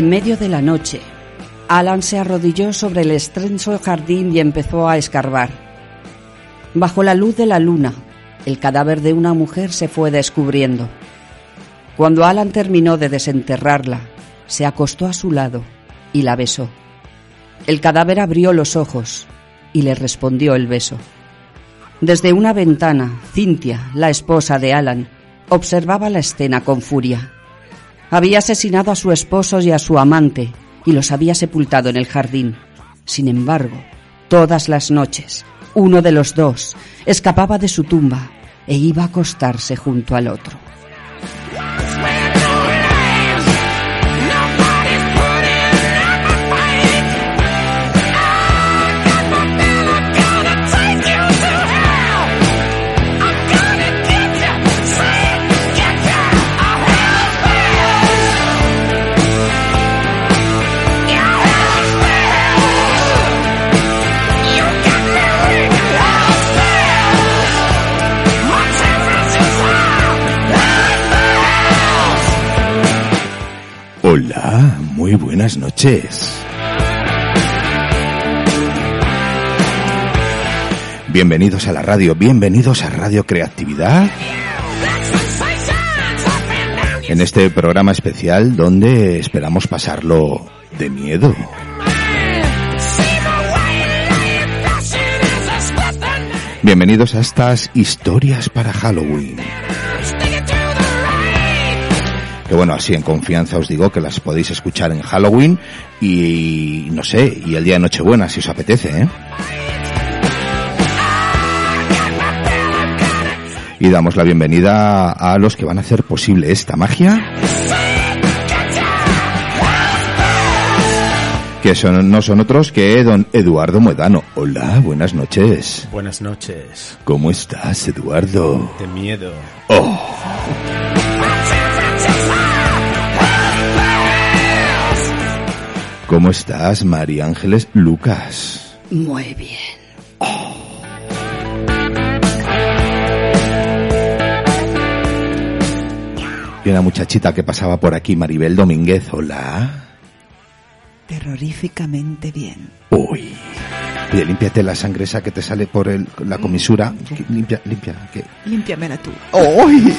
En medio de la noche, Alan se arrodilló sobre el extenso jardín y empezó a escarbar. Bajo la luz de la luna, el cadáver de una mujer se fue descubriendo. Cuando Alan terminó de desenterrarla, se acostó a su lado y la besó. El cadáver abrió los ojos y le respondió el beso. Desde una ventana, Cintia, la esposa de Alan, observaba la escena con furia. Había asesinado a su esposo y a su amante y los había sepultado en el jardín. Sin embargo, todas las noches, uno de los dos escapaba de su tumba e iba a acostarse junto al otro. Muy buenas noches. Bienvenidos a la radio, bienvenidos a Radio Creatividad. En este programa especial donde esperamos pasarlo de miedo. Bienvenidos a estas historias para Halloween. Que bueno, así en confianza os digo que las podéis escuchar en Halloween y no sé, y el día de Nochebuena si os apetece, ¿eh? Y damos la bienvenida a los que van a hacer posible esta magia. Que son, no son otros que don Eduardo Muedano. Hola, buenas noches. Buenas noches. ¿Cómo estás, Eduardo? De miedo. Oh. ¿Cómo estás, María Ángeles Lucas? Muy bien. Y una muchachita que pasaba por aquí, Maribel Domínguez. Hola. Terroríficamente bien. Uy. Oye, límpiate la sangre esa que te sale por el- la comisura. Que- Limpia, limpia. Que... Límpiamela tú. ¡Uy!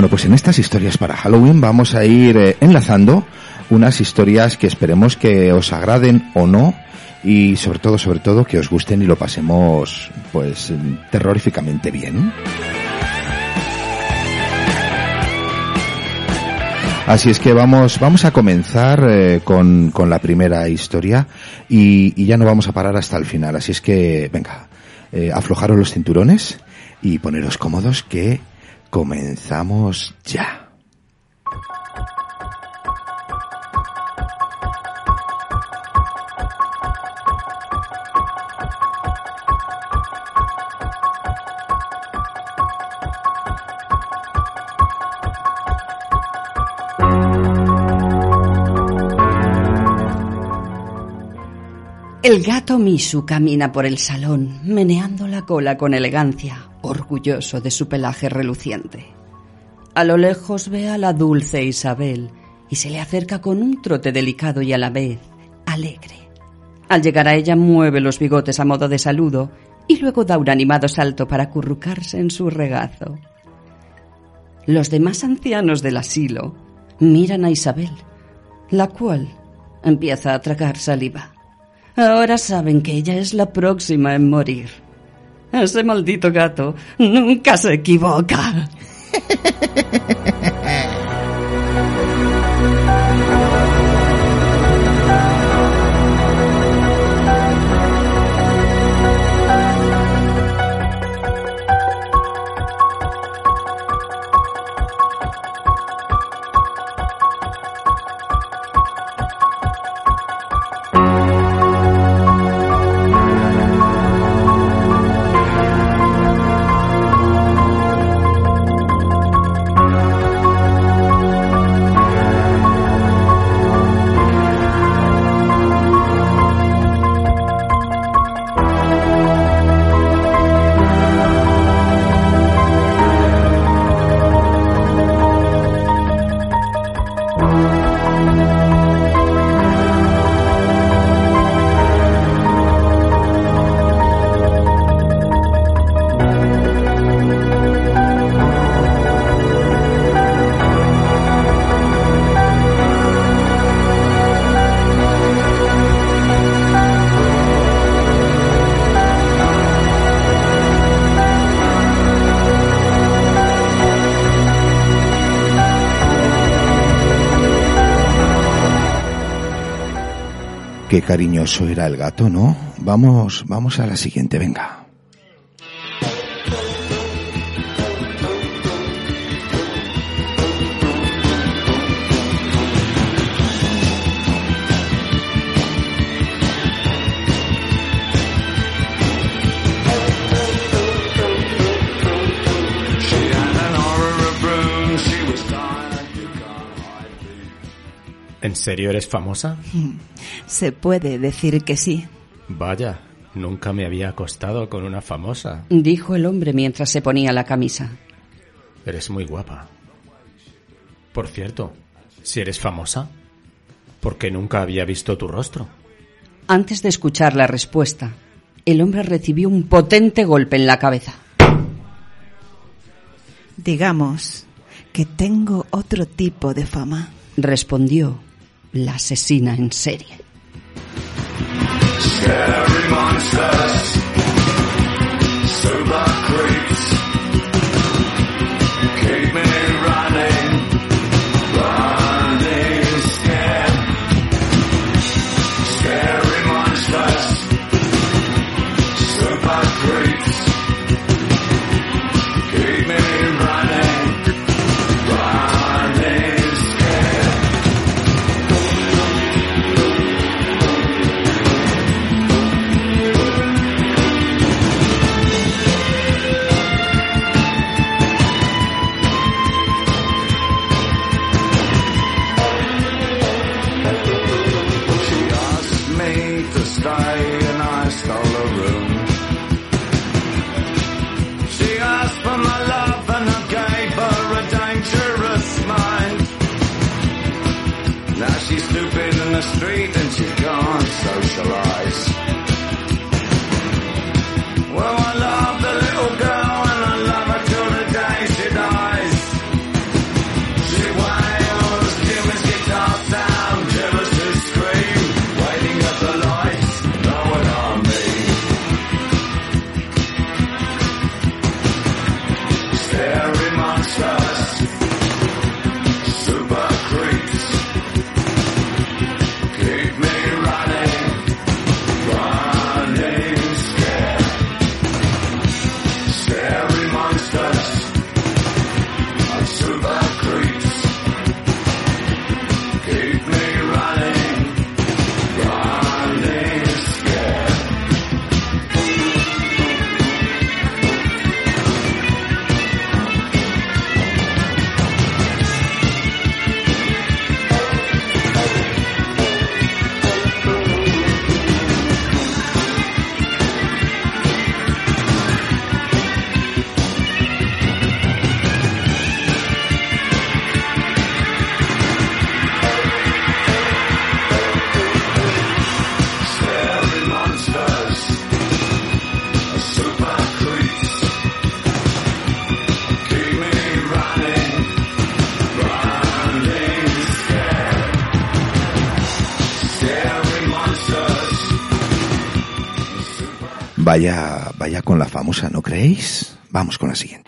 Bueno, pues en estas historias para Halloween vamos a ir eh, enlazando unas historias que esperemos que os agraden o no y sobre todo, sobre todo que os gusten y lo pasemos pues terroríficamente bien. Así es que vamos, vamos a comenzar eh, con, con la primera historia y, y ya no vamos a parar hasta el final. Así es que, venga, eh, aflojaros los cinturones y poneros cómodos que Comenzamos ya. El gato Misu camina por el salón, meneando la cola con elegancia, orgulloso de su pelaje reluciente. A lo lejos ve a la dulce Isabel y se le acerca con un trote delicado y a la vez alegre. Al llegar a ella mueve los bigotes a modo de saludo y luego da un animado salto para acurrucarse en su regazo. Los demás ancianos del asilo miran a Isabel, la cual empieza a tragar saliva. Ahora saben que ella es la próxima en morir. Ese maldito gato nunca se equivoca. Qué cariñoso era el gato, ¿no? Vamos, vamos a la siguiente, venga. ¿En serio eres famosa? Se puede decir que sí. Vaya, nunca me había acostado con una famosa. Dijo el hombre mientras se ponía la camisa. Eres muy guapa. Por cierto, si eres famosa, ¿por qué nunca había visto tu rostro? Antes de escuchar la respuesta, el hombre recibió un potente golpe en la cabeza. Digamos que tengo otro tipo de fama. Respondió la asesina en serie. Scary monsters, silver creeps, Vaya, vaya con la famosa, ¿no creéis? Vamos con la siguiente.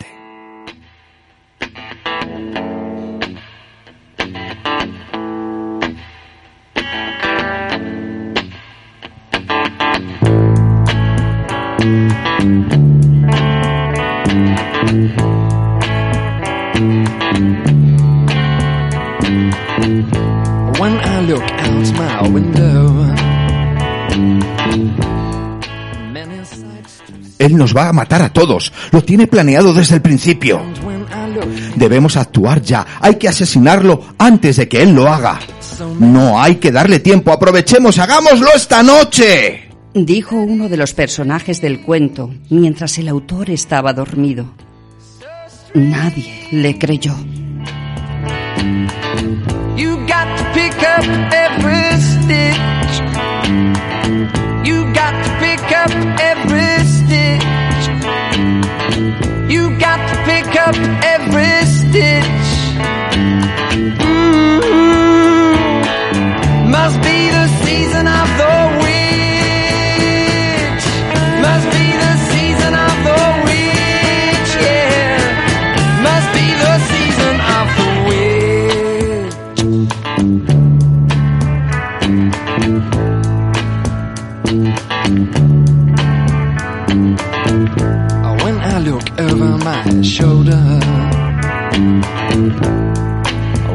Nos va a matar a todos. Lo tiene planeado desde el principio. Debemos actuar ya. Hay que asesinarlo antes de que él lo haga. No hay que darle tiempo. Aprovechemos. Hagámoslo esta noche. Dijo uno de los personajes del cuento mientras el autor estaba dormido. Nadie le creyó. you got to pick up every up every stitch. Mm, Must be the season of the shoulder,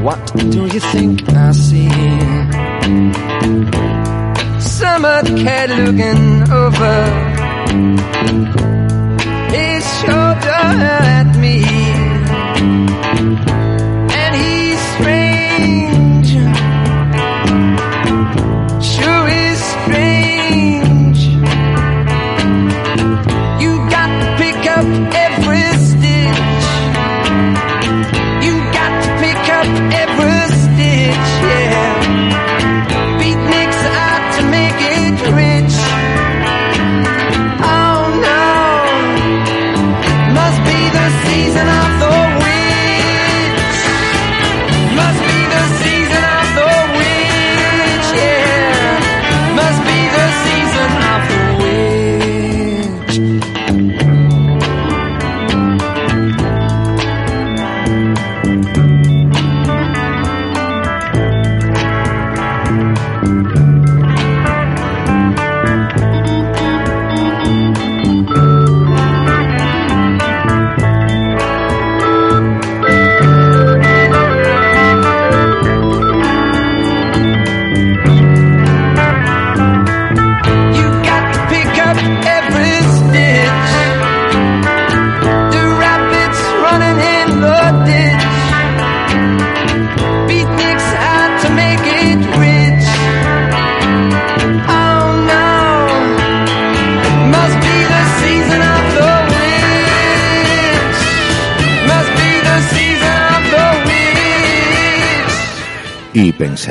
what do you think I see? Summer cat looking over his shoulder at me,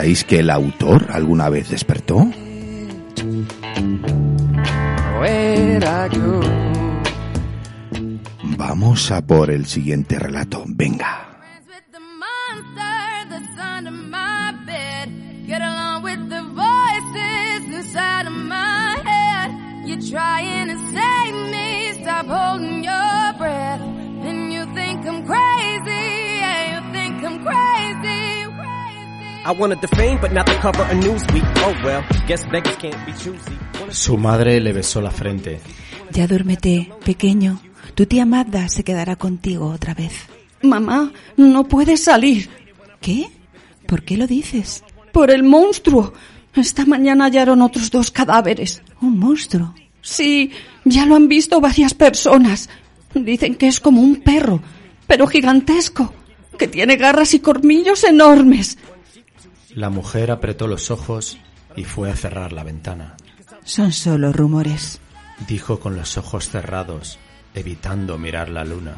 pensáis que el autor alguna vez despertó? Vamos a por el siguiente relato. Venga. Su madre le besó la frente. Ya duérmete, pequeño. Tu tía Magda se quedará contigo otra vez. Mamá, no puedes salir. ¿Qué? ¿Por qué lo dices? Por el monstruo. Esta mañana hallaron otros dos cadáveres. Un monstruo. Sí, ya lo han visto varias personas. Dicen que es como un perro, pero gigantesco, que tiene garras y cormillos enormes. La mujer apretó los ojos y fue a cerrar la ventana. Son solo rumores. Dijo con los ojos cerrados, evitando mirar la luna.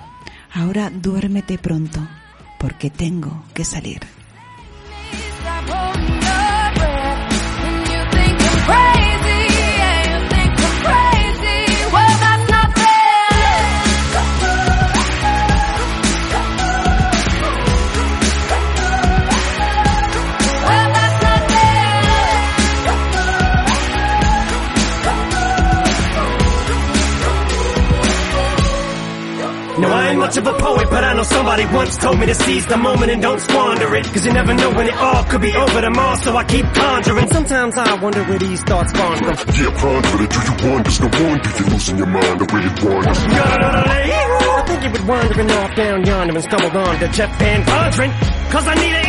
Ahora duérmete pronto, porque tengo que salir. Much of a poet, but I know somebody once told me to seize the moment and don't squander it. Cause you never know when it all could be over tomorrow, so I keep conjuring. Sometimes I wonder where these thoughts spawn from. Yeah, ponder it. Do you wonder? No wonder you're losing your mind the way it wanders. I think you was wandering off down yonder and stumbled on to Jeff Van Vondren. Cause I need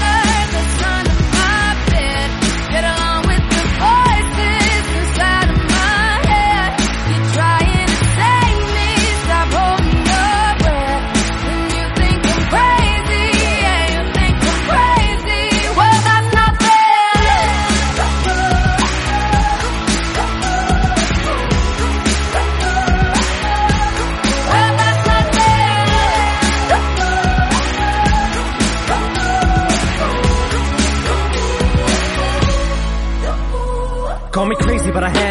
Call me crazy, but I have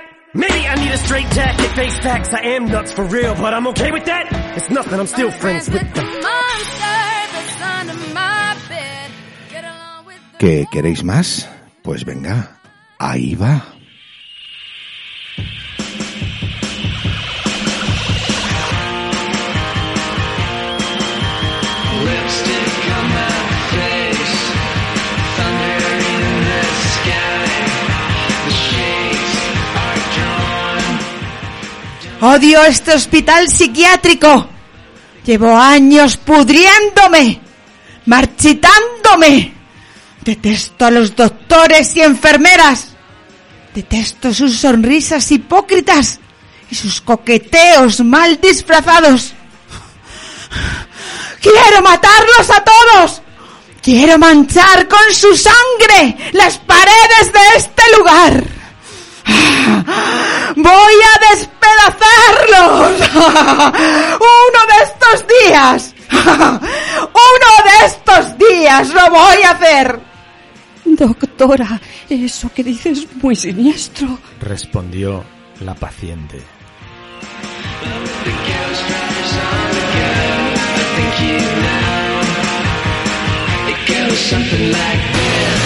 Maybe I need a straight jacket, face facts. I am nuts for real, but I'm okay with that. It's nothing. I'm still friends with the monster that's under my bed. Get along with the ¿Que queréis más? Pues venga, ahí va. Odio este hospital psiquiátrico. Llevo años pudriéndome, marchitándome. Detesto a los doctores y enfermeras. Detesto sus sonrisas hipócritas y sus coqueteos mal disfrazados. Quiero matarlos a todos. Quiero manchar con su sangre las paredes de este lugar. Voy a despedazarlos. Uno de estos días. Uno de estos días lo voy a hacer. Doctora, eso que dices es muy siniestro. Respondió la paciente. It goes something like this.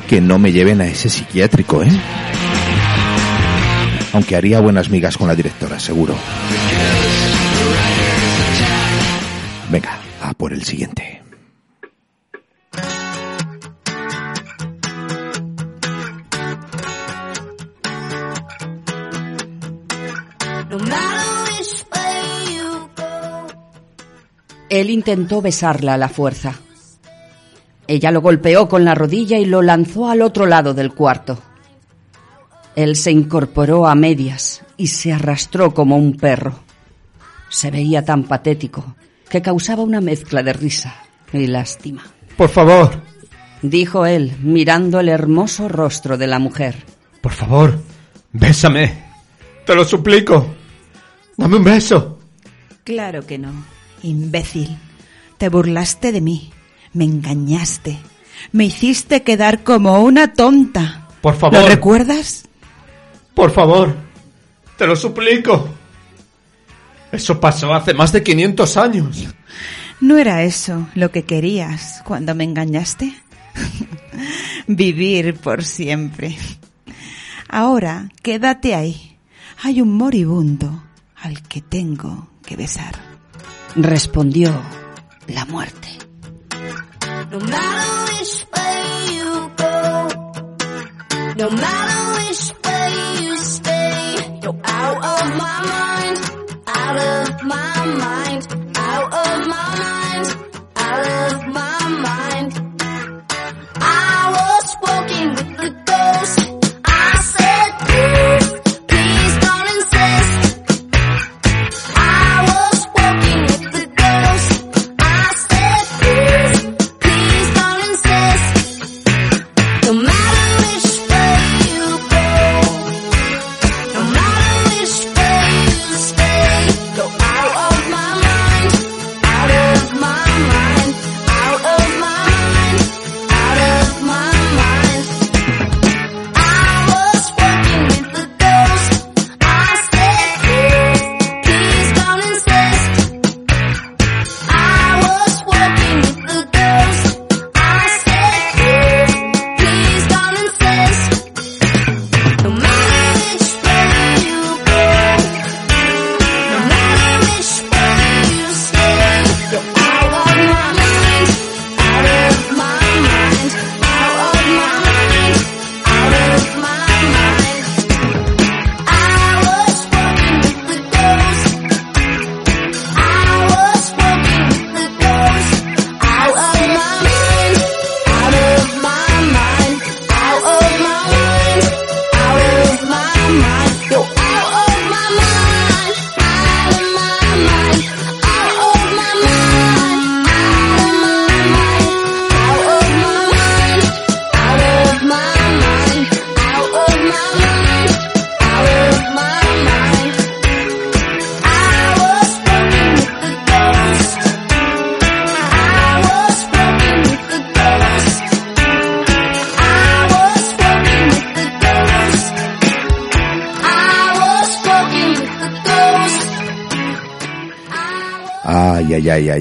que no me lleven a ese psiquiátrico, ¿eh? Aunque haría buenas migas con la directora, seguro. Venga, a por el siguiente. Él intentó besarla a la fuerza. Ella lo golpeó con la rodilla y lo lanzó al otro lado del cuarto. Él se incorporó a medias y se arrastró como un perro. Se veía tan patético que causaba una mezcla de risa y lástima. Por favor, Dijo él, mirando el hermoso rostro de la mujer. por favor, bésame. Te lo suplico. Dame un beso. Claro que no, imbécil. Te burlaste de mí, me engañaste, me hiciste quedar como una tonta. Por favor. ¿Lo recuerdas? Por favor, te lo suplico. Eso pasó hace más de 500 años. ¿No era eso lo que querías cuando me engañaste? Vivir por siempre. Ahora, quédate ahí. Hay un moribundo al que tengo que besar. Respondió la muerte. No matter which way you go, no matter which way you stay, you're out of my mind, out of my mind,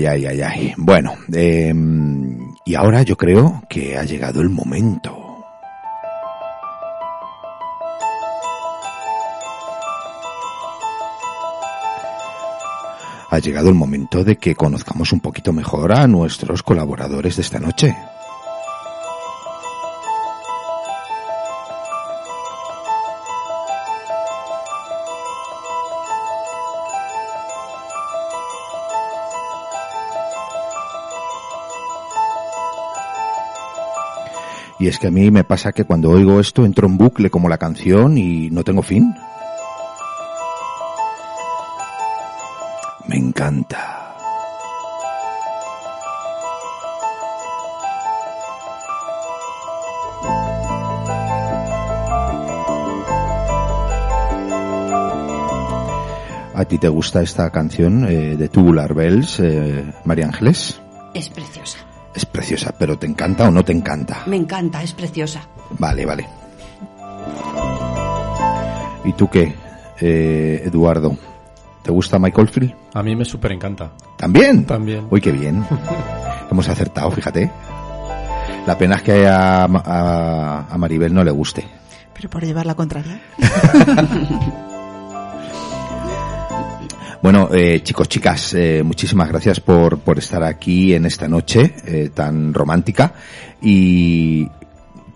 Ay, ay, ay, ay. Bueno, eh, y ahora yo creo que ha llegado el momento. Ha llegado el momento de que conozcamos un poquito mejor a nuestros colaboradores de esta noche. Y es que a mí me pasa que cuando oigo esto entro en bucle como la canción y no tengo fin. Me encanta. ¿A ti te gusta esta canción eh, de Tubular Bells, eh, María Ángeles? Es preciosa. Preciosa, pero ¿te encanta o no te encanta? Me encanta, es preciosa. Vale, vale. ¿Y tú qué, eh, Eduardo? ¿Te gusta Michael Field? A mí me súper encanta. ¿También? También. Uy, qué bien. Hemos acertado, fíjate. La pena es que a, a, a Maribel no le guste. Pero por llevar la contraria. Bueno, eh, chicos, chicas, eh, muchísimas gracias por, por estar aquí en esta noche eh, tan romántica. Y,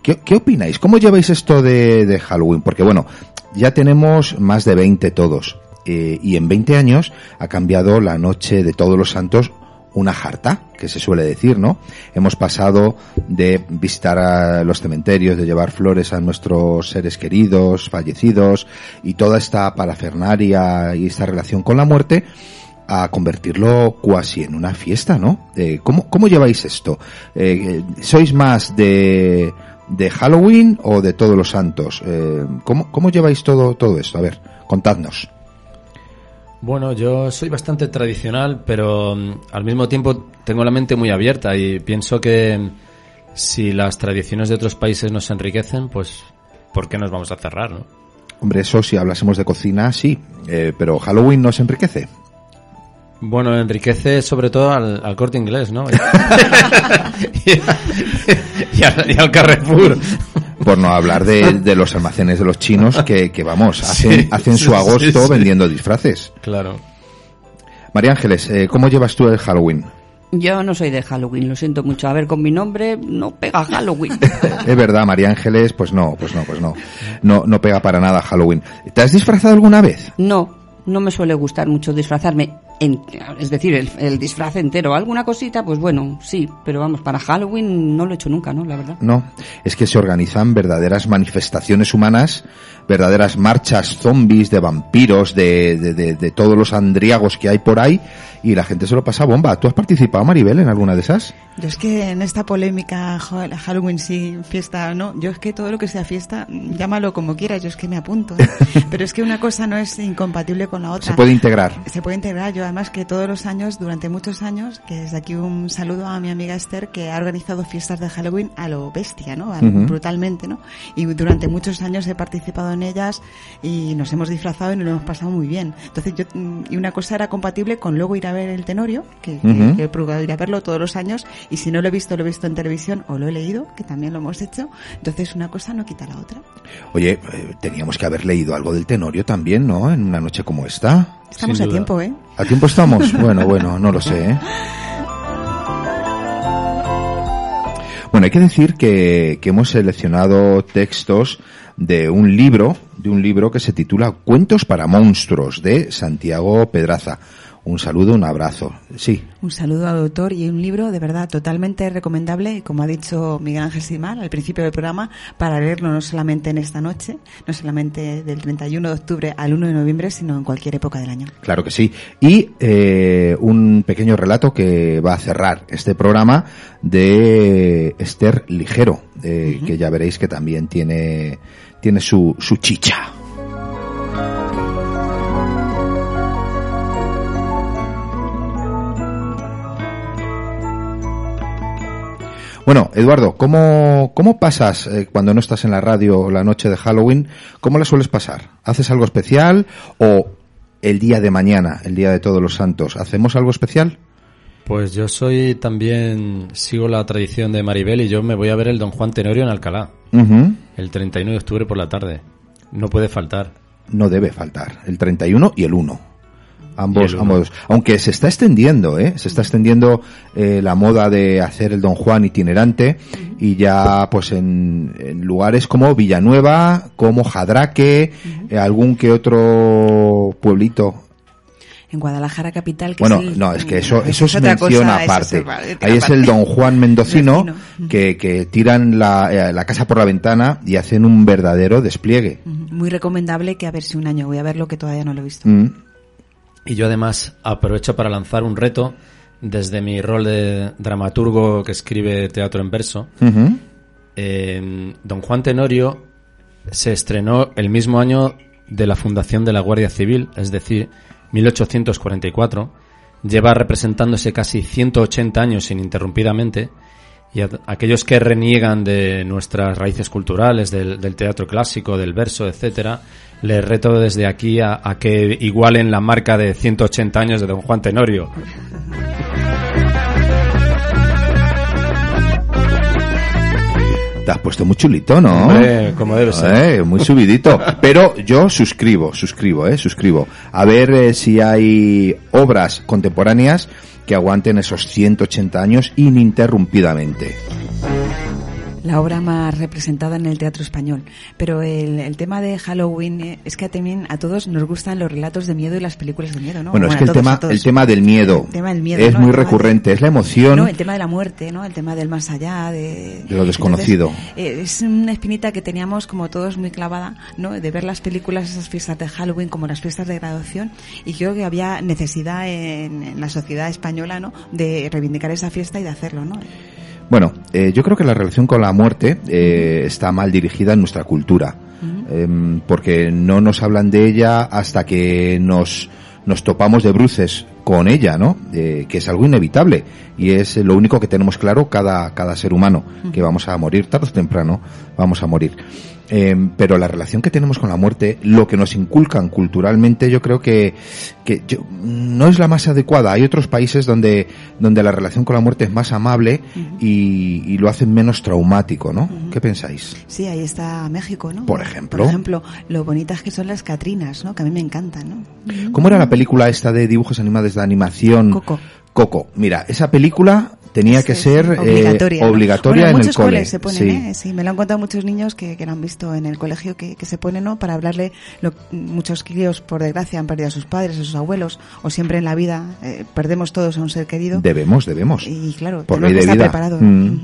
¿qué, qué opináis? ¿Cómo lleváis esto de, de Halloween? Porque bueno, ya tenemos más de 20 todos. eh, y en 20 años ha cambiado la noche de todos los santos una jarta, que se suele decir, ¿no? Hemos pasado de visitar a los cementerios, de llevar flores a nuestros seres queridos, fallecidos, y toda esta parafernaria y esta relación con la muerte, a convertirlo cuasi en una fiesta, ¿no? Eh, ¿cómo, ¿Cómo lleváis esto? Eh, ¿Sois más de, de Halloween o de Todos los Santos? Eh, ¿cómo, ¿Cómo lleváis todo, todo esto? A ver, contadnos. Bueno, yo soy bastante tradicional, pero mm, al mismo tiempo tengo la mente muy abierta y pienso que mm, si las tradiciones de otros países nos enriquecen, pues ¿por qué nos vamos a cerrar, no? Hombre, eso si hablásemos de cocina, sí, eh, pero Halloween nos enriquece. Bueno, enriquece sobre todo al, al corte inglés, ¿no? y, al, y al Carrefour. Por no hablar de, de los almacenes de los chinos que, que vamos, hacen, Sí, hacen su sí, agosto sí. vendiendo disfraces. Claro. María Ángeles, eh, ¿cómo llevas tú el Halloween? Yo no soy de Halloween, lo siento mucho. A ver, con mi nombre no pega Halloween. Es verdad, María Ángeles, pues no, pues no, pues no. No, no pega para nada Halloween. ¿Te has disfrazado alguna vez? No, no me suele gustar mucho disfrazarme. Es decir, el, el disfraz entero. ¿Alguna cosita? Pues bueno, sí. Pero vamos, para Halloween no lo he hecho nunca, ¿no? La verdad. No, es que se organizan verdaderas manifestaciones humanas, verdaderas marchas zombies de vampiros, de, de, de- de todos los andriagos que hay por ahí, y la gente se lo pasa bomba. ¿Tú has participado, Maribel, en alguna de esas? Yo es que en esta polémica, Halloween sí, fiesta no, yo es que todo lo que sea fiesta, llámalo como quieras, yo es que me apunto. ¿eh? Pero es que una cosa no es incompatible con la otra. Se puede integrar. Se puede integrar. Yo además que todos los años, durante muchos años, que desde aquí un saludo a mi amiga Esther, que ha organizado fiestas de Halloween a lo bestia, ¿no? A Ujú. brutalmente, ¿no? Y durante muchos años he participado en ellas y nos hemos disfrazado y nos lo hemos pasado muy bien. Entonces yo, mm, y una cosa era compatible con luego ir a ver el Tenorio, que, Ujú. que he procurado ir a verlo todos los años, y si no lo he visto, lo he visto en televisión o lo he leído, que también lo hemos hecho. Entonces una cosa no quita la otra. Oye, eh, teníamos que haber leído algo del Tenorio también, ¿no? En una noche como esta. Estamos a tiempo, ¿eh? ¿A tiempo estamos? Bueno, bueno, no lo sé, ¿eh? Bueno, hay que decir que, que hemos seleccionado textos de un libro, de un libro que se titula Cuentos para monstruos, de Santiago Pedraza. Un saludo, un abrazo. Sí, Un saludo al autor y un libro de verdad totalmente recomendable, como ha dicho Miguel Ángel Simán al principio del programa, para leerlo no solamente en esta noche, no solamente del 31 de octubre al 1 de noviembre, sino en cualquier época del año. Claro que sí. Y eh, un pequeño relato que va a cerrar este programa de Esther Ligero, eh, que ya veréis que también tiene, tiene su, su chicha. Bueno, Eduardo, ¿cómo, cómo pasas eh, cuando no estás en la radio la noche de Halloween? ¿Cómo la sueles pasar? ¿Haces algo especial o el día de mañana, el día de todos los santos, hacemos algo especial? Pues yo soy también, sigo la tradición de Maribel y yo me voy a ver el Don Juan Tenorio en Alcalá, Ujú. el 31 de octubre por la tarde. No puede faltar. No debe faltar, el 31 y el 1. Ambos, Y el uno. ambos, aunque se está extendiendo, ¿eh? Se está extendiendo eh, la moda de hacer el Don Juan itinerante y ya, pues, en, en lugares como Villanueva, como Jadraque, eh, algún que otro pueblito En Guadalajara capital, que Bueno, es el- no, es que eso, eso es mención cosa, eso aparte. es otra Ahí es el don Juan Mendocino, Mendocino. que, que tiran la, eh, la casa por la ventana y hacen un verdadero despliegue. Muy recomendable que a ver si un año voy a verlo, que todavía no lo he visto. Mm. Y yo además aprovecho para lanzar un reto desde mi rol de dramaturgo que escribe teatro en verso. Eh, Don Juan Tenorio se estrenó el mismo año de la fundación de la Guardia Civil, es decir, 1844. Lleva representándose casi 180 años ininterrumpidamente y a aquellos que reniegan de nuestras raíces culturales, del, teatro clásico, del verso, etcétera, les reto desde aquí a que igualen la marca de 180 años de Don Juan Tenorio. Te has puesto muy chulito, ¿no? Hombre, como debe ser. Eh, muy subidito. Pero yo suscribo, suscribo, eh, suscribo. A ver eh, si hay obras contemporáneas que aguanten esos 180 años ininterrumpidamente. La obra más representada en el teatro español. Pero el, el tema de Halloween eh, es que también a todos nos gustan los relatos de miedo y las películas de miedo, ¿no? Bueno, es que el todos, tema, el tema del miedo, El tema del miedo, es ¿no? muy recurrente, de- es la emoción. No, el tema de la muerte, ¿no? El tema del más allá, de... De lo desconocido. Entonces, eh, es una espinita que teníamos como todos muy clavada, ¿no? De ver las películas, esas fiestas de Halloween como las fiestas de graduación y creo que había necesidad en, en la sociedad española, ¿no? De reivindicar esa fiesta y de hacerlo, ¿no? Bueno, eh, yo creo que la relación con la muerte eh, está mal dirigida en nuestra cultura, Em, porque no nos hablan de ella hasta que nos, nos topamos de bruces con ella, ¿no? Eh, que es algo inevitable y es lo único que tenemos claro cada, cada ser humano, que vamos a morir tarde o temprano, vamos a morir. Em, pero la relación que tenemos con la muerte, lo que nos inculcan culturalmente, yo creo que, que yo- no es la más adecuada. Hay otros países donde, donde la relación con la muerte es más amable y, y lo hacen menos traumático, ¿no? ¿Qué pensáis? Sí, ahí está México, ¿no? Por ejemplo. Por ejemplo, lo bonitas que son las Catrinas, ¿no? Que a mí me encantan, ¿no? ¿Cómo era la película esta de dibujos animados de animación? Coco. Coco. Mira, esa película tenía que ser eh, obligatoria. ¿no? obligatoria Bueno, en muchos el cole. se ponen, sí. ¿eh? Sí, me lo han contado muchos niños que, que lo han visto en el colegio que, que se ponen, ¿no? Para hablarle, lo- muchos críos, por desgracia, han perdido a sus padres, a sus abuelos, o siempre en la vida eh, perdemos todos a un ser querido. Debemos, debemos. Y claro, Por ley que de estar vida. preparados. Mm.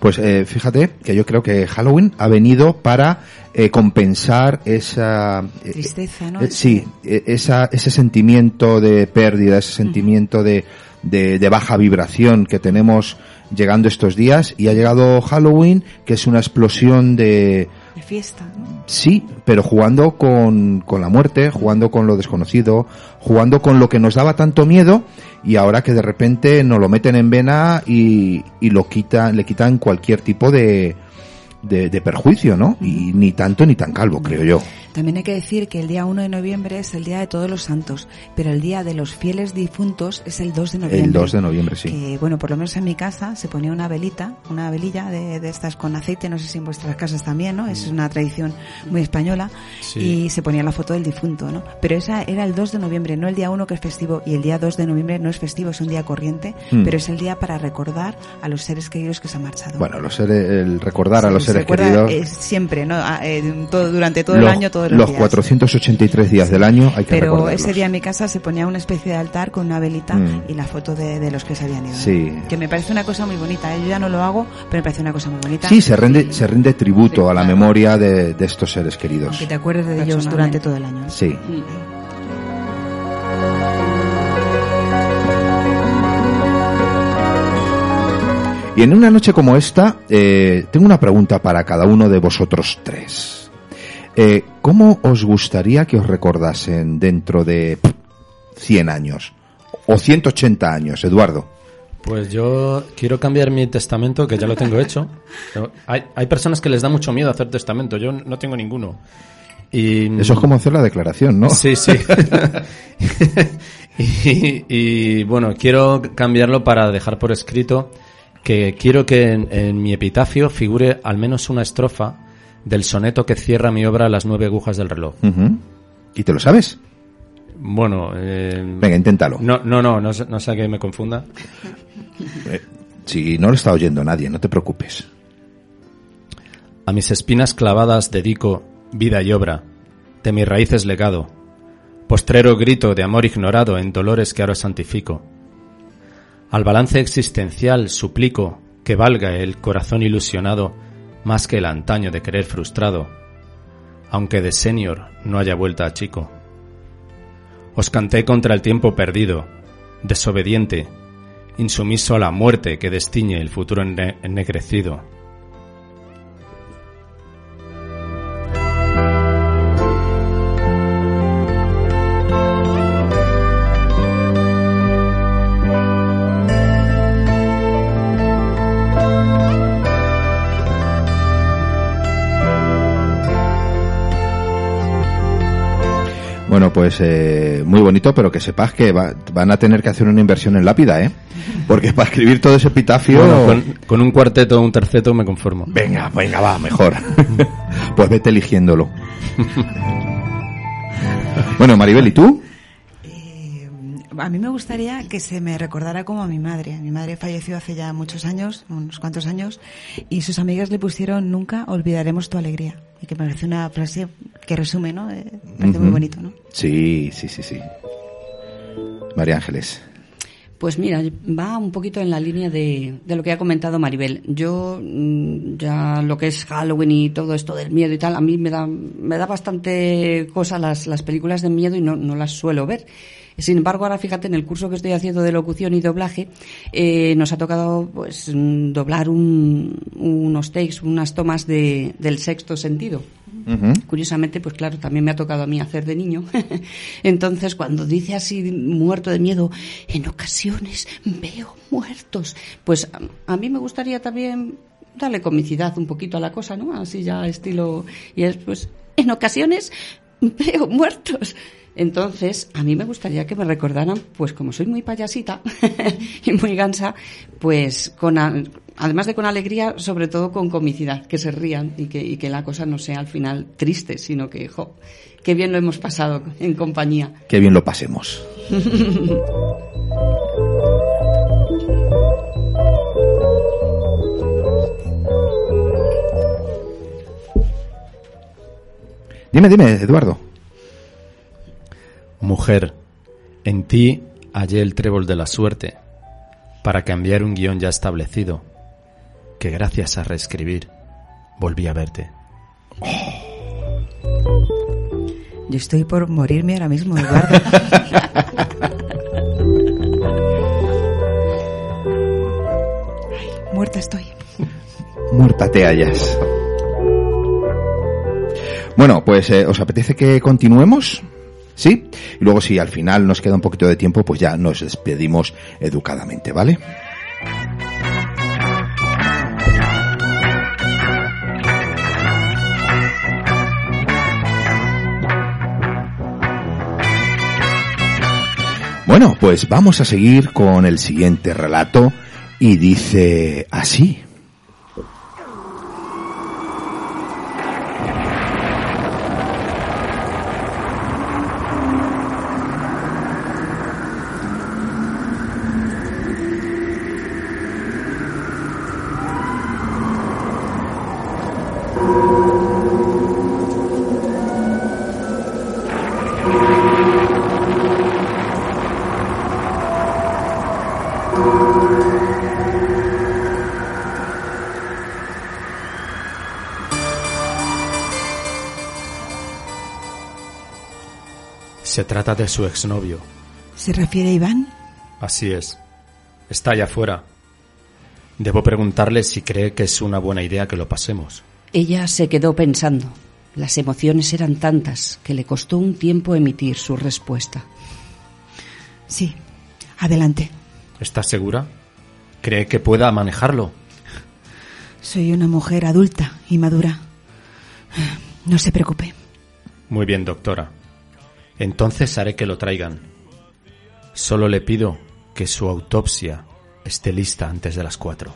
Pues eh, fíjate que yo creo que Halloween ha venido para eh, compensar esa eh, Tristeza, ¿no? eh, sí, eh, esa, ese sentimiento de pérdida, ese sentimiento de, de, de baja vibración que tenemos llegando estos días y ha llegado Halloween, que es una explosión de, De fiesta, ¿no? Sí, pero jugando con, con la muerte, jugando con lo desconocido, jugando con lo que nos daba tanto miedo y ahora que de repente nos lo meten en vena y, y lo quitan, le quitan cualquier tipo de, de, de perjuicio, ¿no? Y ni tanto ni tan calvo, creo yo. También hay que decir que el día 1 de noviembre es el día de todos los santos, pero el día de los fieles difuntos es el 2 de noviembre. El 2 de noviembre, sí. Que, bueno, por lo menos en mi casa se ponía una velita, una velilla de, de estas con aceite, no sé si en vuestras casas también, ¿no? Es una tradición muy española. Sí. Y se ponía la foto del difunto, ¿no? Pero esa era el 2 de noviembre, no el día 1 que es festivo, y el día 2 de noviembre no es festivo, es un día corriente, Hmm. pero es el día para recordar a los seres queridos que se han marchado. Bueno, los seres- el recordar a Sí, los se seres recuerda, queridos. eh, siempre, ¿no? Ah, eh, todo, durante todo el los, año, todos los, los días. 483 días del año hay que Pero recordarlos. ese día en mi casa se ponía una especie de altar con una velita Mm. y la foto de, de los que se habían ido. ¿no? Sí. Que me parece una cosa muy bonita. ¿eh? Yo ya no lo hago, pero me parece una cosa muy bonita. Sí, se rinde, se rinde tributo a la memoria de, de estos seres queridos. Aunque te acuerdes de ellos durante todo el año. Sí. Y en una noche como esta, eh, tengo una pregunta para cada uno de vosotros tres. Eh, ¿Cómo os gustaría que os recordasen dentro de pff, 100 años? O 180 años, Eduardo. Pues yo quiero cambiar mi testamento, que ya lo tengo hecho. Hay, hay personas que les da mucho miedo hacer testamento, yo no tengo ninguno. Y, Eso es como hacer la declaración, ¿no? Sí, sí. y, y, bueno, quiero cambiarlo para dejar por escrito que quiero que en, en mi epitafio figure al menos una estrofa del soneto que cierra mi obra Las nueve agujas del reloj. ¿Y te lo sabes? Bueno, eh, Venga, inténtalo. no, no, no, no, no sé que me confunda. Si no lo está oyendo nadie, no te preocupes. A mis espinas clavadas dedico vida y obra, de mis raíces legado, postrero grito de amor ignorado en dolores que ahora santifico. Al balance existencial suplico que valga el corazón ilusionado más que el antaño de querer frustrado, aunque de senior no haya vuelta a chico. Os canté contra el tiempo perdido, desobediente, insumiso a la muerte que destiñe el futuro enne- ennegrecido. Bueno, pues eh, muy bonito, pero que sepas que va- van a tener que hacer una inversión en lápida, ¿eh? Porque para escribir todo ese epitafio... Bueno, con, con un cuarteto o un terceto me conformo. Venga, venga, va, mejor. pues vete eligiéndolo. bueno, Maribel, ¿y tú? A mí me gustaría que se me recordara como a mi madre. Mi madre falleció hace ya muchos años, unos cuantos años, y sus amigas le pusieron nunca olvidaremos tu alegría. Y que me parece una frase que resume, ¿no? Eh, parece muy bonito, ¿no? Sí, sí, sí, sí. María Ángeles. Pues mira, va un poquito en la línea de, de lo que ha comentado Maribel. Yo mm, ya lo que es Halloween y todo esto del miedo y tal, a mí me da, me da bastante cosa las, las películas de miedo y no, no las suelo ver. Sin embargo, ahora fíjate, en el curso que estoy haciendo de locución y doblaje, eh, nos ha tocado pues doblar un- unos takes, unas tomas de, del sexto sentido. Curiosamente, pues claro, también me ha tocado a mí hacer de niño. Entonces, cuando dice así, muerto de miedo, en ocasiones veo muertos, pues a, a mí me gustaría también darle comicidad un poquito a la cosa, ¿no? Así ya estilo, y es pues, en ocasiones veo muertos. Entonces, a mí me gustaría que me recordaran, pues como soy muy payasita y muy gansa, pues con a- además de con alegría, sobre todo con comicidad, que se rían y que, y que la cosa no sea al final triste, sino que, jo, qué bien lo hemos pasado en compañía. Qué bien lo pasemos. Dime, dime, Eduardo. Mujer, en ti hallé el trébol de la suerte para cambiar un guion ya establecido, que gracias a reescribir volví a verte. Yo estoy por morirme ahora mismo, Eduardo. Ay, muerta estoy. Muerta te hallas. Bueno, pues eh, ¿os apetece que continuemos? ¿Sí? Y luego si al final nos queda un poquito de tiempo, pues ya nos despedimos educadamente, ¿vale? Bueno, pues vamos a seguir con el siguiente relato y dice así. Se trata de su exnovio. ¿Se refiere a Iván? Así es. Está allá afuera. Debo preguntarle si cree que es una buena idea que lo pasemos. Ella se quedó pensando. Las emociones eran tantas que le costó un tiempo emitir su respuesta. Sí. Adelante. ¿Está segura? ¿Cree que pueda manejarlo? Soy una mujer adulta y madura. No se preocupe. Muy bien, doctora. Entonces haré que lo traigan. Solo le pido que su autopsia esté lista antes de las cuatro.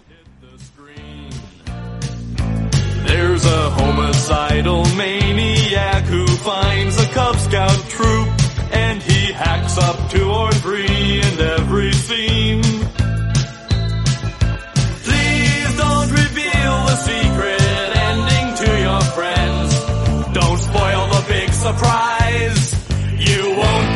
There's a homicidal maniac who finds a Cub Scout troop and he hacks up two or three in every scene. Please don't reveal the secret ending to your friends. Don't spoil the big surprise. You won't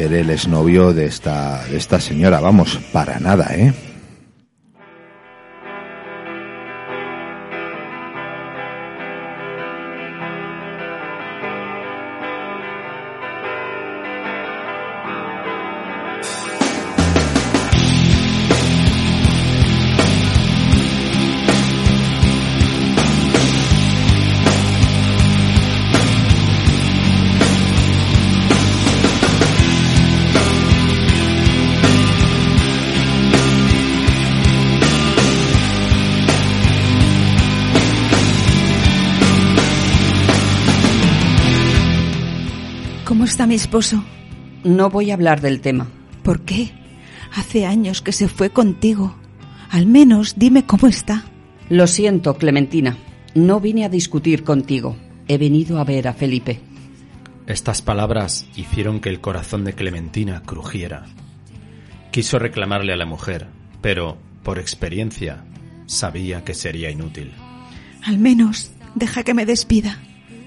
ser el exnovio de esta, de esta señora, vamos, para nada, ¿eh? Está mi esposo? No voy a hablar del tema. ¿Por qué? Hace años que se fue contigo. Al menos dime cómo está. Lo siento, Clementina. No vine a discutir contigo. He venido a ver a Felipe. Estas palabras hicieron que el corazón de Clementina crujiera. Quiso reclamarle a la mujer, pero, por experiencia, sabía que sería inútil. Al menos deja que me despida.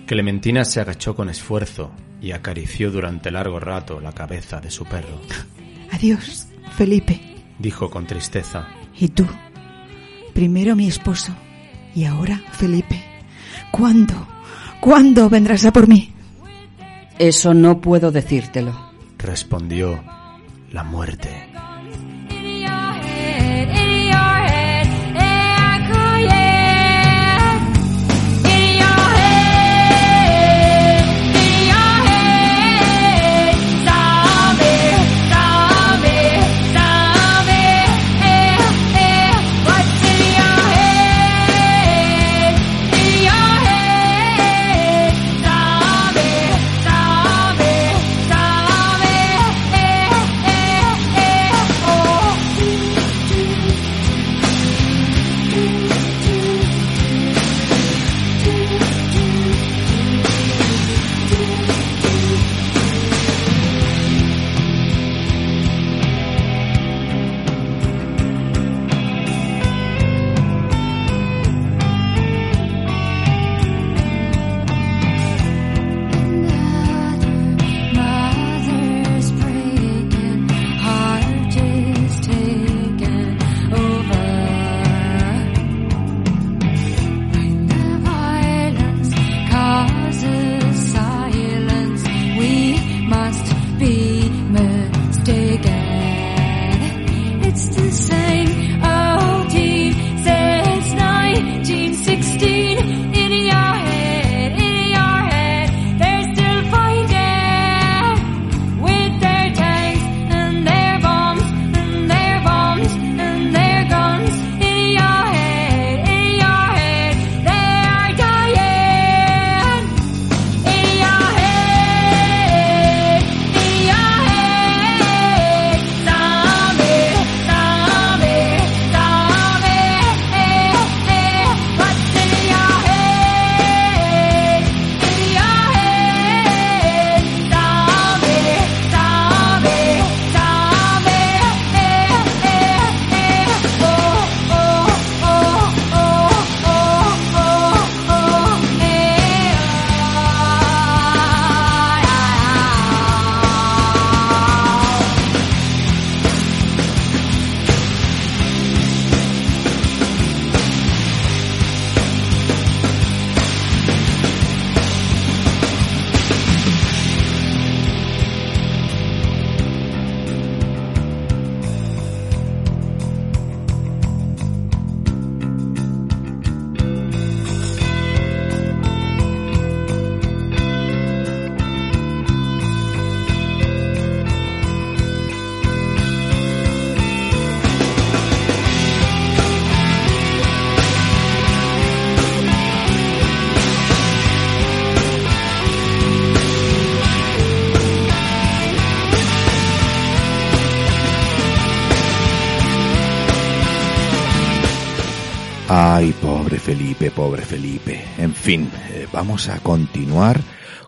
Clementina se agachó con esfuerzo y acarició durante largo rato la cabeza de su perro. Adiós, Felipe. Dijo con tristeza. ¿Y tú? Primero mi esposo y ahora Felipe. ¿Cuándo? ¿Cuándo vendrás a por mí? Eso no puedo decírtelo. Respondió la muerte. Ay, pobre Felipe, pobre Felipe. En fin, eh, vamos a continuar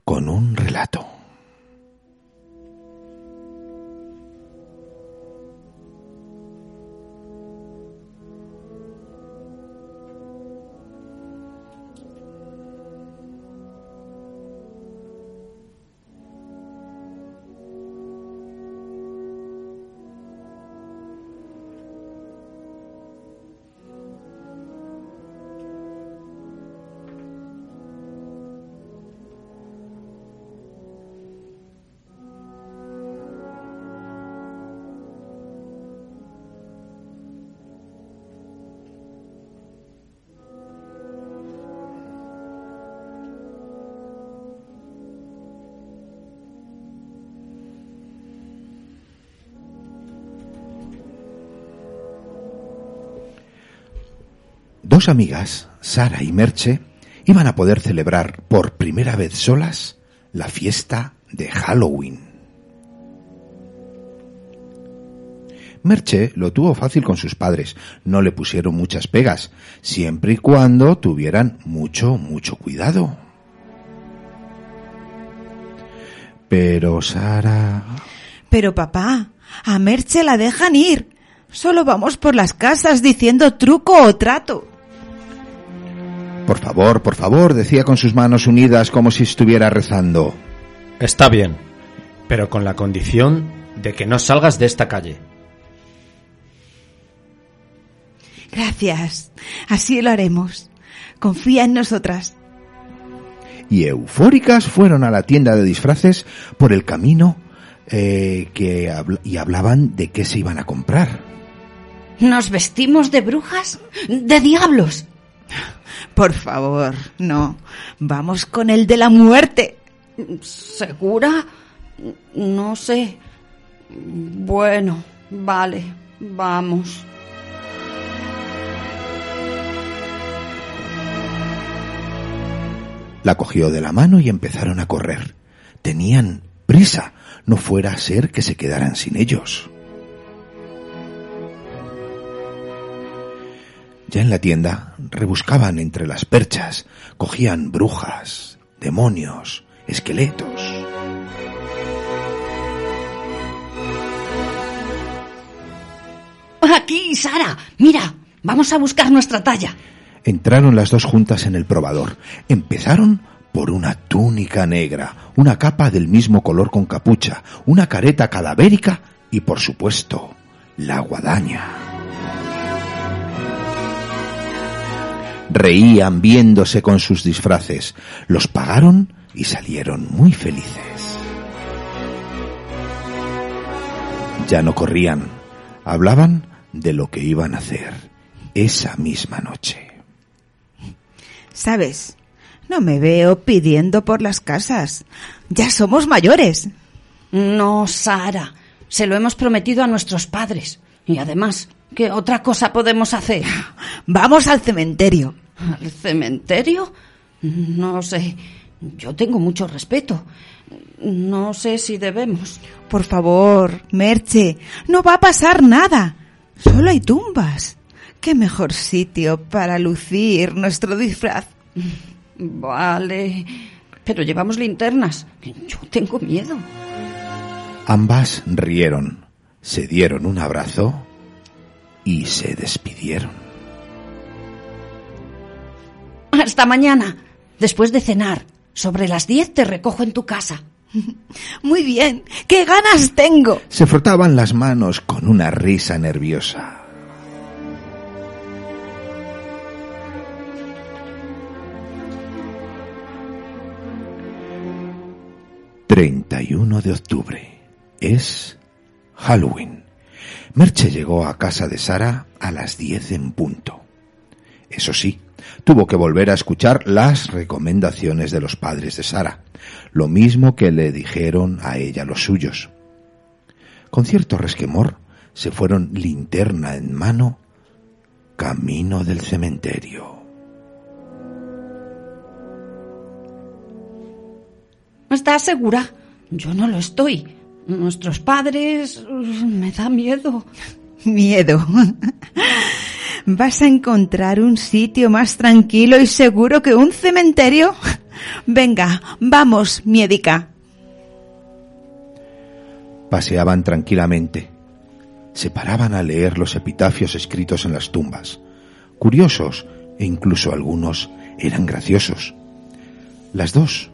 con un relato. Amigas, Sara y Merche, iban a poder celebrar por primera vez solas la fiesta de Halloween. Merche lo tuvo fácil con sus padres, no le pusieron muchas pegas, siempre y cuando tuvieran mucho, mucho cuidado. Pero Sara... Pero papá, a Merche la dejan ir. Solo vamos por las casas diciendo truco o trato. Por favor, por favor, decía con sus manos unidas como si estuviera rezando. Está bien, pero con la condición de que no salgas de esta calle. Gracias. Así lo haremos. Confía en nosotras. y eufóricas fueron a la tienda de disfraces por el camino eh, que habl- y hablaban de qué se iban a comprar. ¿Nos vestimos de brujas? ¿De diablos? Por favor, no. Vamos con el de la muerte. ¿Segura? No sé. Bueno, vale, vamos. La cogió de la mano y empezaron a correr. Tenían prisa, no fuera a ser que se quedaran sin ellos. Ya en la tienda rebuscaban entre las perchas, cogían brujas, demonios, esqueletos. Aquí, Sara. Mira, vamos a buscar nuestra talla. Entraron las dos juntas en el probador. Empezaron por una túnica negra, una capa del mismo color con capucha, una careta cadavérica y, por supuesto, la guadaña. Reían viéndose con sus disfraces, los pagaron y salieron muy felices. Ya no corrían, hablaban de lo que iban a hacer esa misma noche. ¿Sabes? No me veo pidiendo por las casas. Ya somos mayores. No, Sara. Se lo hemos prometido a nuestros padres. Y además, ¿qué otra cosa podemos hacer? Vamos al cementerio. ¿Al cementerio? No sé. Yo tengo mucho respeto. No sé si debemos. Por favor, Merche, no va a pasar nada. Solo hay tumbas. ¿Qué mejor sitio para lucir nuestro disfraz? Vale. Pero llevamos linternas. Yo tengo miedo. Ambas rieron, se dieron un abrazo y se despidieron. Hasta mañana. Después de cenar. Sobre las diez te recojo en tu casa. Muy bien. ¡Qué ganas tengo! Se frotaban las manos con una risa nerviosa. ...31 de octubre... ...es Halloween... Merche llegó a casa de Sara a las 10 en punto. Eso sí, tuvo que volver a escuchar las recomendaciones de los padres de Sara, lo mismo que le dijeron a ella los suyos. Con cierto resquemor se fueron linterna en mano camino del cementerio. ¿Estás segura? Yo no lo estoy. Nuestros padres... uh, Me da miedo. Miedo. ¿Vas a encontrar un sitio más tranquilo y seguro que un cementerio? Venga, vamos, miedica. Paseaban tranquilamente. Se paraban a leer los epitafios escritos en las tumbas. Curiosos e incluso algunos eran graciosos. Las dos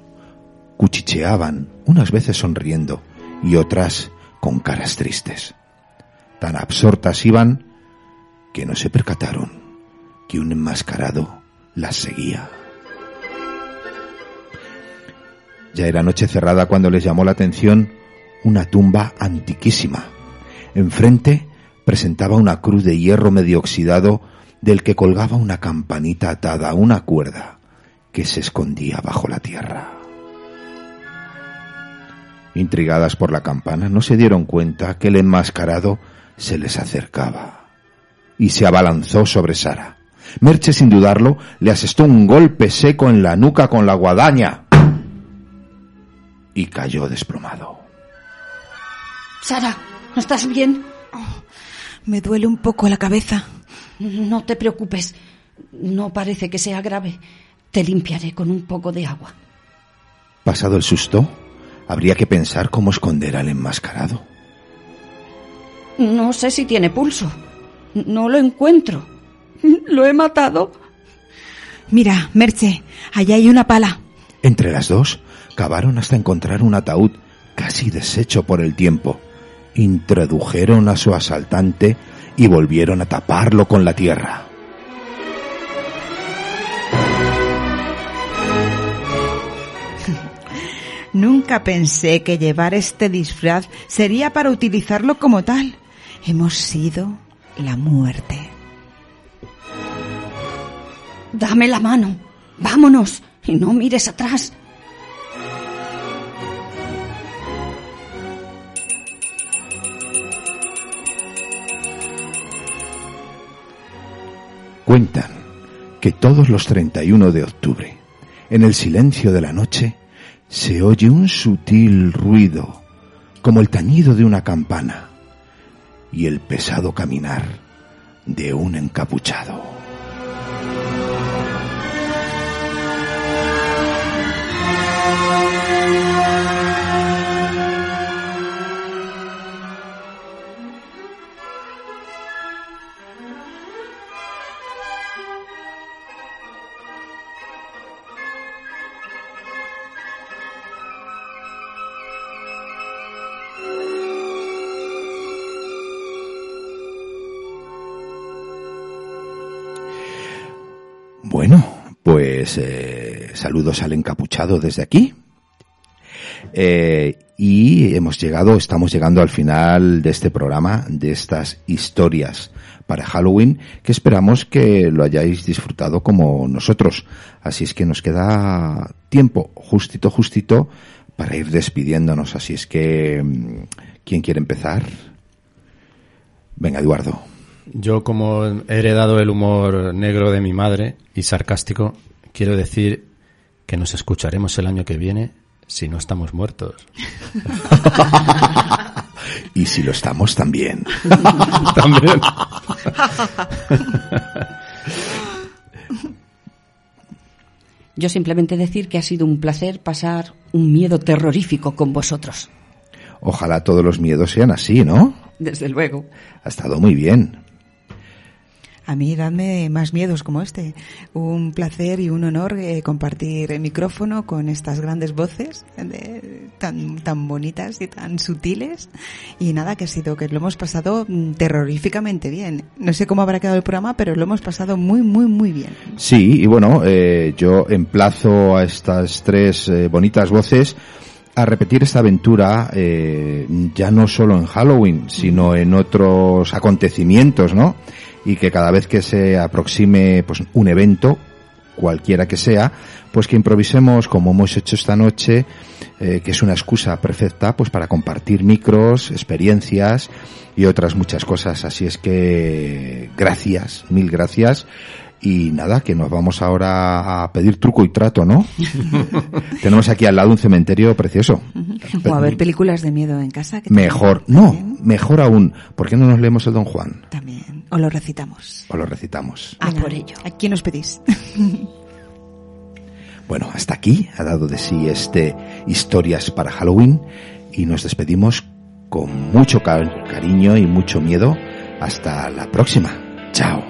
cuchicheaban, unas veces sonriendo y otras con caras tristes. Tan absortas iban que no se percataron que un enmascarado las seguía. Ya era noche cerrada cuando les llamó la atención una tumba antiquísima. Enfrente presentaba una cruz de hierro medio oxidado del que colgaba una campanita atada a una cuerda que se escondía bajo la tierra. Intrigadas por la campana, no se dieron cuenta que el enmascarado se les acercaba y se abalanzó sobre Sara. Merche, sin dudarlo, le asestó un golpe seco en la nuca con la guadaña y cayó desplomado. Sara, ¿no estás bien? Me duele un poco la cabeza. No te preocupes. No parece que sea grave. Te limpiaré con un poco de agua. Pasado el susto, habría que pensar cómo esconder al enmascarado. No sé si tiene pulso. No lo encuentro. ¿Lo he matado? Mira, Merche, allá hay una pala. Entre las dos, cavaron hasta encontrar un ataúd casi deshecho por el tiempo. Introdujeron a su asaltante y volvieron a taparlo con la tierra. Nunca pensé que llevar este disfraz sería para utilizarlo como tal. Hemos sido la muerte. Dame la mano. Vámonos. Y no mires atrás. Cuentan que todos los 31 de octubre, en el silencio de la noche, se oye un sutil ruido, como el tañido de una campana, y el pesado caminar de un encapuchado. Pues eh, saludos al encapuchado desde aquí. Eh, y hemos llegado, estamos llegando al final de este programa, de estas historias para Halloween, que esperamos que lo hayáis disfrutado como nosotros. Así es que nos queda tiempo, justito, justito, para ir despidiéndonos. Así es que, mm, ¿quién quiere empezar? Venga, Eduardo. Yo, como he heredado el humor negro de mi madre y sarcástico, quiero decir que nos escucharemos el año que viene si no estamos muertos. Y si lo estamos también. También. Yo simplemente decir que ha sido un placer pasar un miedo terrorífico con vosotros. Ojalá todos los miedos sean así, ¿no? Desde luego. Ha estado muy bien. A mí dadme más miedos como este. Un placer y un honor eh, compartir el micrófono con estas grandes voces tan, tan bonitas y tan sutiles. Y nada, que ha sido que lo hemos pasado mm, terroríficamente bien. No sé cómo habrá quedado el programa, pero lo hemos pasado muy, muy, muy bien. Sí, y bueno, eh, yo emplazo a estas tres eh, bonitas voces a repetir esta aventura eh, ya no solo en Halloween, sino en otros acontecimientos, ¿no? Y que cada vez que se aproxime pues un evento, cualquiera que sea, pues que improvisemos como hemos hecho esta noche, eh, que es una excusa perfecta pues para compartir micros, experiencias y otras muchas cosas. Así es que gracias, mil gracias. Y nada, que nos vamos ahora a pedir truco y trato, ¿no? Tenemos aquí al lado un cementerio precioso. O a ver películas de miedo en casa. que Mejor, no, mejor aún. ¿Por qué no nos leemos el Don Juan? También. O lo recitamos. O lo recitamos. A por ello. ¿A quién os pedís? Bueno, hasta aquí ha dado de sí este Historias para Halloween y nos despedimos con mucho car- cariño y mucho miedo. Hasta la próxima. Chao.